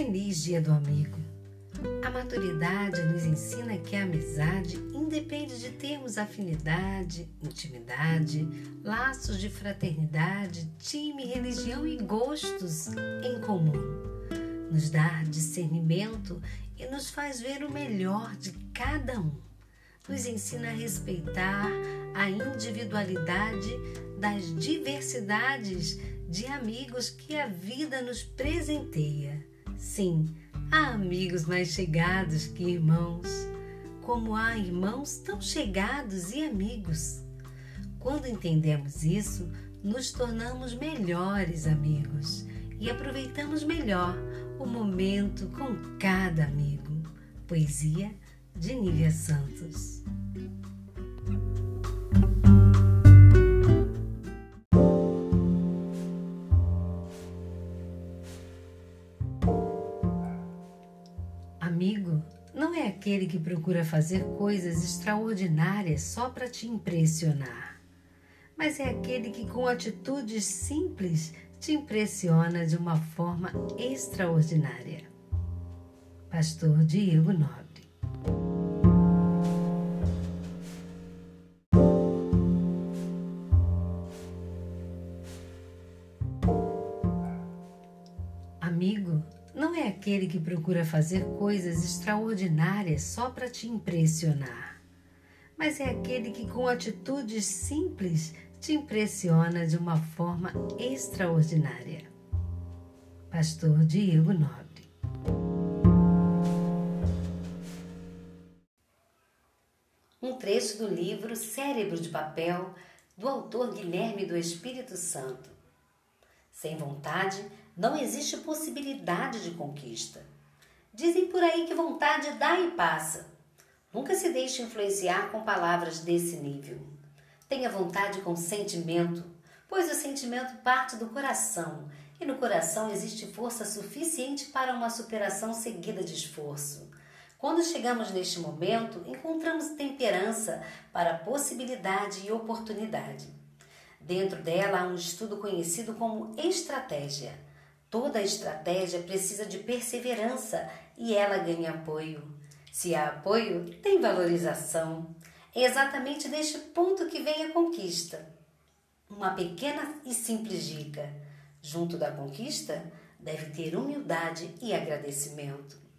Feliz Dia do Amigo! A maturidade nos ensina que a amizade independe de termos afinidade, intimidade, laços de fraternidade, time, religião e gostos em comum. Nos dá discernimento e nos faz ver o melhor de cada um. Nos ensina a respeitar a individualidade das diversidades de amigos que a vida nos presenteia. Sim, há amigos mais chegados que irmãos, como há irmãos tão chegados e amigos. Quando entendemos isso, nos tornamos melhores amigos e aproveitamos melhor o momento com cada amigo. Poesia de Nívia Santos. Não é aquele que procura fazer coisas extraordinárias só para te impressionar, mas é aquele que, com atitudes simples, te impressiona de uma forma extraordinária. Pastor Diego Nobre. Não é aquele que procura fazer coisas extraordinárias só para te impressionar, mas é aquele que, com atitudes simples, te impressiona de uma forma extraordinária. Pastor Diego Nobre. Um trecho do livro Cérebro de Papel, do autor Guilherme do Espírito Santo. Sem vontade, não existe possibilidade de conquista. Dizem por aí que vontade dá e passa. Nunca se deixe influenciar com palavras desse nível. Tenha vontade com sentimento, pois o sentimento parte do coração e no coração existe força suficiente para uma superação seguida de esforço. Quando chegamos neste momento, encontramos temperança para possibilidade e oportunidade. Dentro dela há um estudo conhecido como estratégia. Toda estratégia precisa de perseverança e ela ganha apoio. Se há apoio, tem valorização. É exatamente deste ponto que vem a conquista. Uma pequena e simples dica: junto da conquista, deve ter humildade e agradecimento.